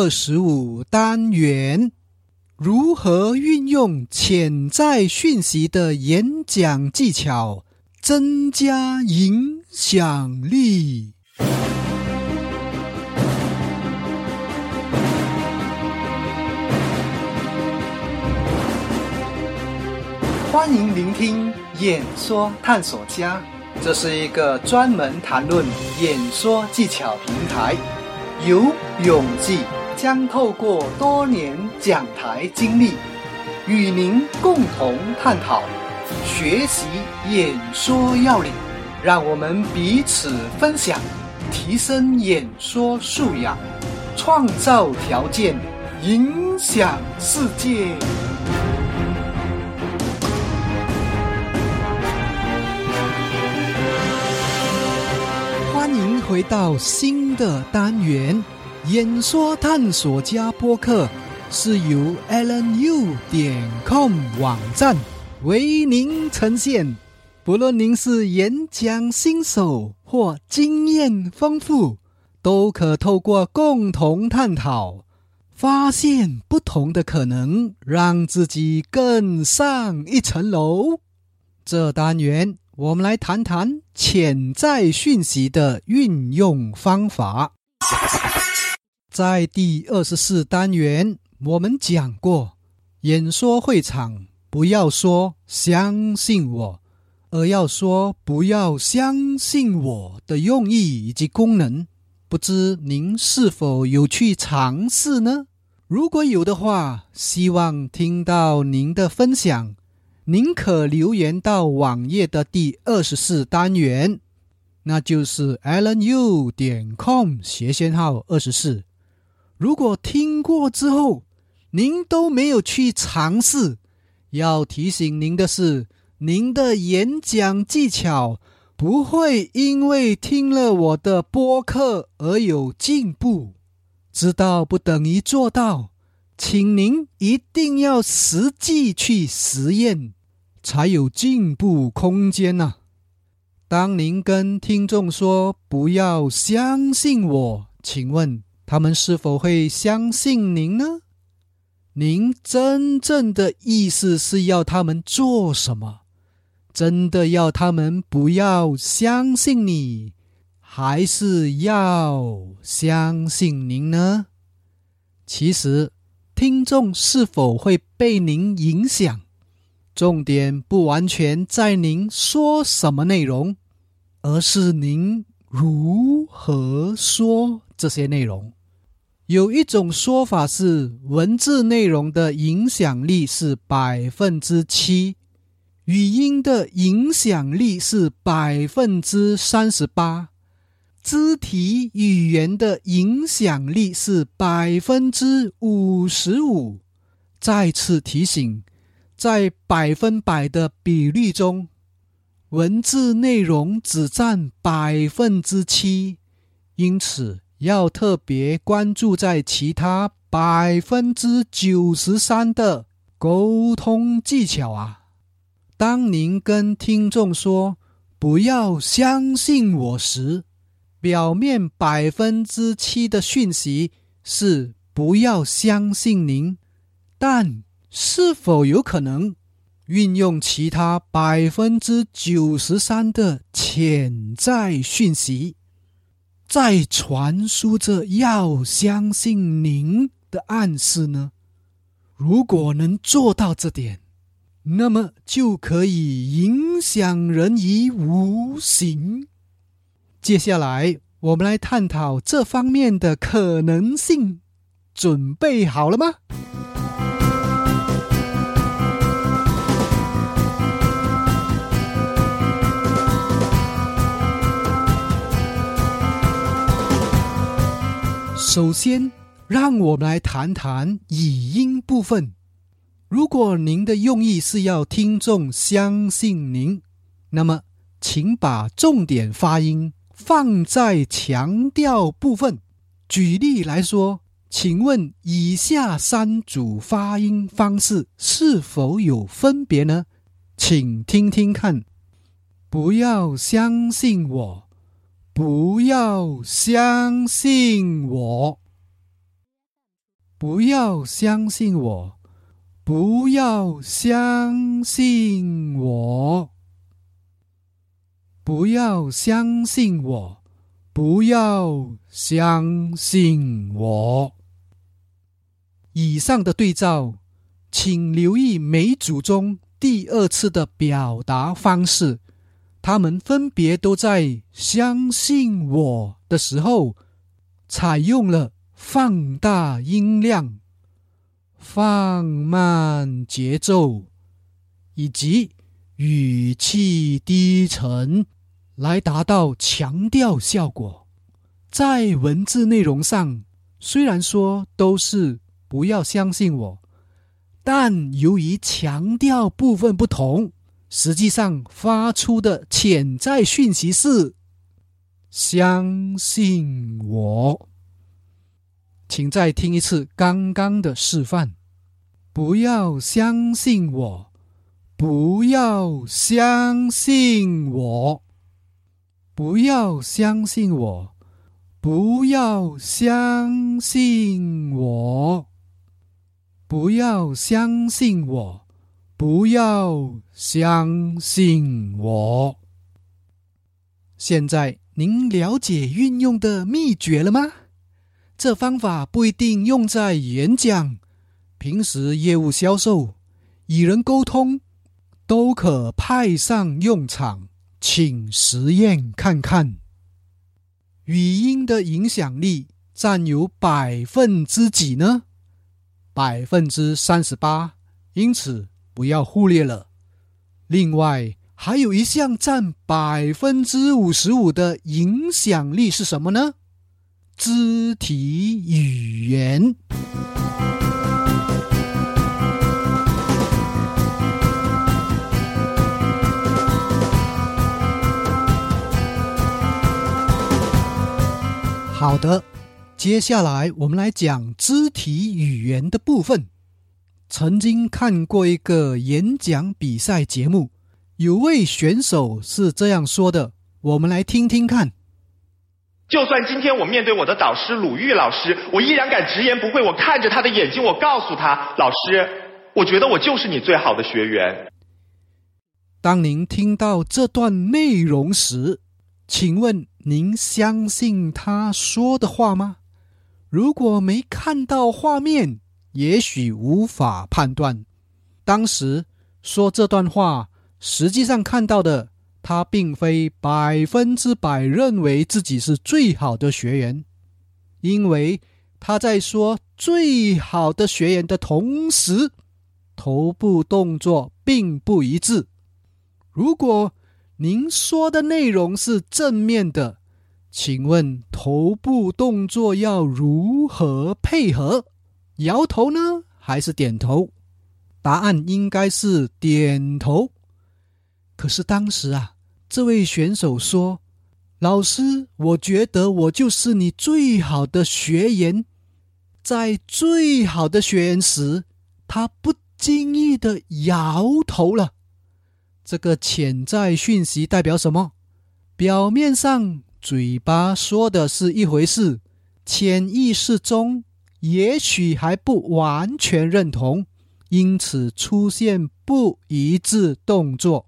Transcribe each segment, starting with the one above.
二十五单元：如何运用潜在讯息的演讲技巧，增加影响力？欢迎聆听演说探索家，这是一个专门谈论演说技巧平台。由永记将透过多年讲台经历，与您共同探讨、学习演说要领，让我们彼此分享，提升演说素养，创造条件，影响世界。欢迎回到新的单元《演说探索家》播客，是由 AlanU 点 com 网站为您呈现。不论您是演讲新手或经验丰富，都可透过共同探讨，发现不同的可能，让自己更上一层楼。这单元。我们来谈谈潜在讯息的运用方法。在第二十四单元，我们讲过，演说会场不要说“相信我”，而要说“不要相信我”的用意以及功能。不知您是否有去尝试呢？如果有的话，希望听到您的分享。您可留言到网页的第二十四单元，那就是 alanu 点 com 斜线号二十四。如果听过之后您都没有去尝试，要提醒您的是，您的演讲技巧不会因为听了我的播客而有进步。知道不等于做到，请您一定要实际去实验。才有进步空间呐！当您跟听众说“不要相信我”，请问他们是否会相信您呢？您真正的意思是要他们做什么？真的要他们不要相信你，还是要相信您呢？其实，听众是否会被您影响？重点不完全在您说什么内容，而是您如何说这些内容。有一种说法是，文字内容的影响力是百分之七，语音的影响力是百分之三十八，肢体语言的影响力是百分之五十五。再次提醒。在百分百的比例中，文字内容只占百分之七，因此要特别关注在其他百分之九十三的沟通技巧啊。当您跟听众说“不要相信我”时，表面百分之七的讯息是“不要相信您”，但。是否有可能运用其他百分之九十三的潜在讯息，在传输着要相信您的暗示呢？如果能做到这点，那么就可以影响人于无形。接下来，我们来探讨这方面的可能性。准备好了吗？首先，让我们来谈谈语音部分。如果您的用意是要听众相信您，那么请把重点发音放在强调部分。举例来说，请问以下三组发音方式是否有分别呢？请听听看。不要相信我。不要相信我。不要相信我，不要相信我，不要相信我，不要相信我。以上的对照，请留意每组中第二次的表达方式，他们分别都在“相信我”的时候采用了。放大音量，放慢节奏，以及语气低沉，来达到强调效果。在文字内容上，虽然说都是不要相信我，但由于强调部分不同，实际上发出的潜在讯息是相信我。请再听一次刚刚的示范。不要相信我，不要相信我，不要相信我，不要相信我，不要相信我，不要相信我。现在您了解运用的秘诀了吗？这方法不一定用在演讲、平时业务销售、与人沟通，都可派上用场，请实验看看。语音的影响力占有百分之几呢？百分之三十八，因此不要忽略了。另外，还有一项占百分之五十五的影响力是什么呢？肢体语言。好的，接下来我们来讲肢体语言的部分。曾经看过一个演讲比赛节目，有位选手是这样说的，我们来听听看。就算今天我面对我的导师鲁豫老师，我依然敢直言不讳。我看着他的眼睛，我告诉他：“老师，我觉得我就是你最好的学员。”当您听到这段内容时，请问您相信他说的话吗？如果没看到画面，也许无法判断。当时说这段话，实际上看到的。他并非百分之百认为自己是最好的学员，因为他在说最好的学员的同时，头部动作并不一致。如果您说的内容是正面的，请问头部动作要如何配合？摇头呢，还是点头？答案应该是点头。可是当时啊。这位选手说：“老师，我觉得我就是你最好的学员。”在最好的学员时，他不经意的摇头了。这个潜在讯息代表什么？表面上嘴巴说的是一回事，潜意识中也许还不完全认同，因此出现不一致动作。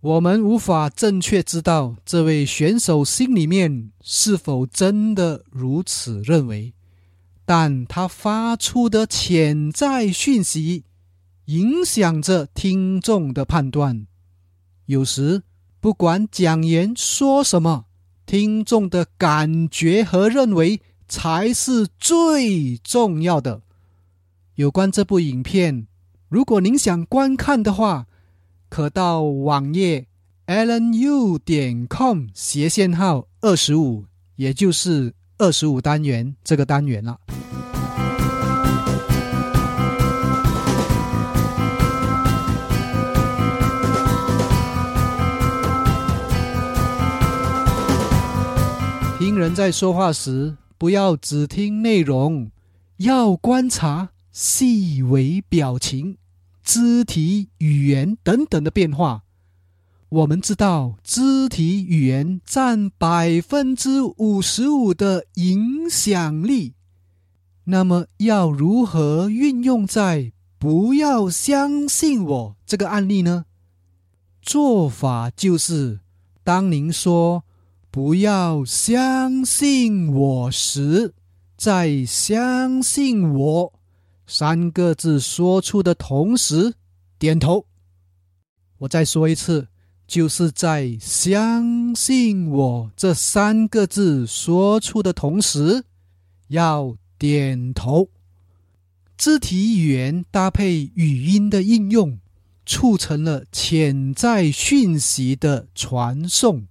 我们无法正确知道这位选手心里面是否真的如此认为，但他发出的潜在讯息影响着听众的判断。有时，不管讲员说什么，听众的感觉和认为才是最重要的。有关这部影片，如果您想观看的话。可到网页 allen.u 点 com 斜线号二十五，也就是二十五单元这个单元了。听人在说话时，不要只听内容，要观察细微表情。肢体语言等等的变化，我们知道肢体语言占百分之五十五的影响力。那么要如何运用在“不要相信我”这个案例呢？做法就是，当您说“不要相信我”时，在“相信我”三个字说出的同时点头。我再说一次，就是在“相信我”这三个字说出的同时要点头。肢体语言搭配语音的应用。促成了潜在讯息的传送，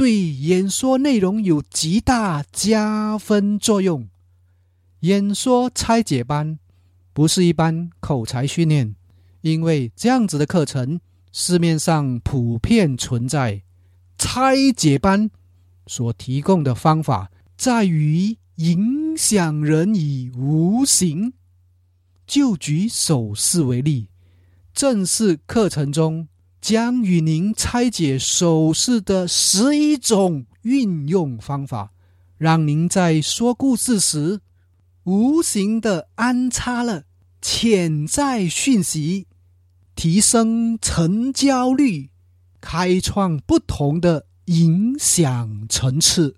对演说内容有极大加分作用。演说拆解班不是一般口才训练，因为这样子的课程市面上普遍存在。拆解班所提供的方法在于影响人以无形。就举手势为例。正式课程中将与您拆解手势的十一种运用方法，让您在说故事时无形的安插了潜在讯息，提升成交率，开创不同的影响层次。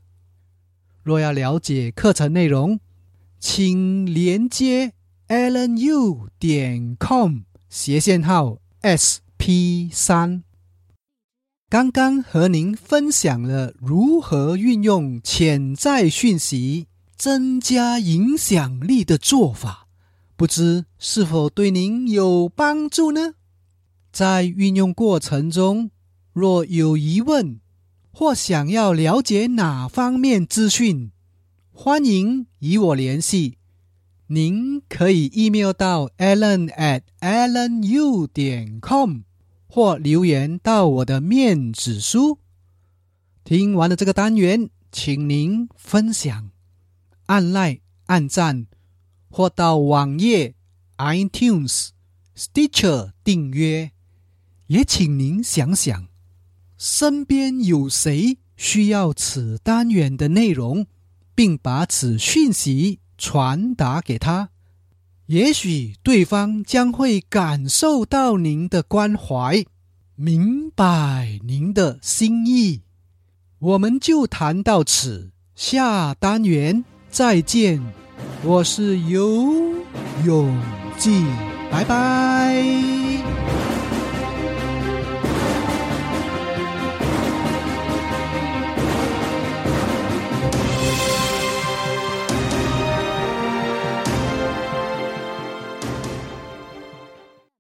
若要了解课程内容，请连接 allenyu 点 com。斜线号 s P 三，刚刚和您分享了如何运用潜在讯息增加影响力的做法，不知是否对您有帮助呢？在运用过程中，若有疑问或想要了解哪方面资讯，欢迎与我联系。您可以 email 到 allen at allenu 点 com，或留言到我的面子书。听完了这个单元，请您分享、按耐、按赞，或到网页 iTunes、Stitcher 订阅。也请您想想，身边有谁需要此单元的内容，并把此讯息。传达给他，也许对方将会感受到您的关怀，明白您的心意。我们就谈到此，下单元再见。我是游泳记，拜拜。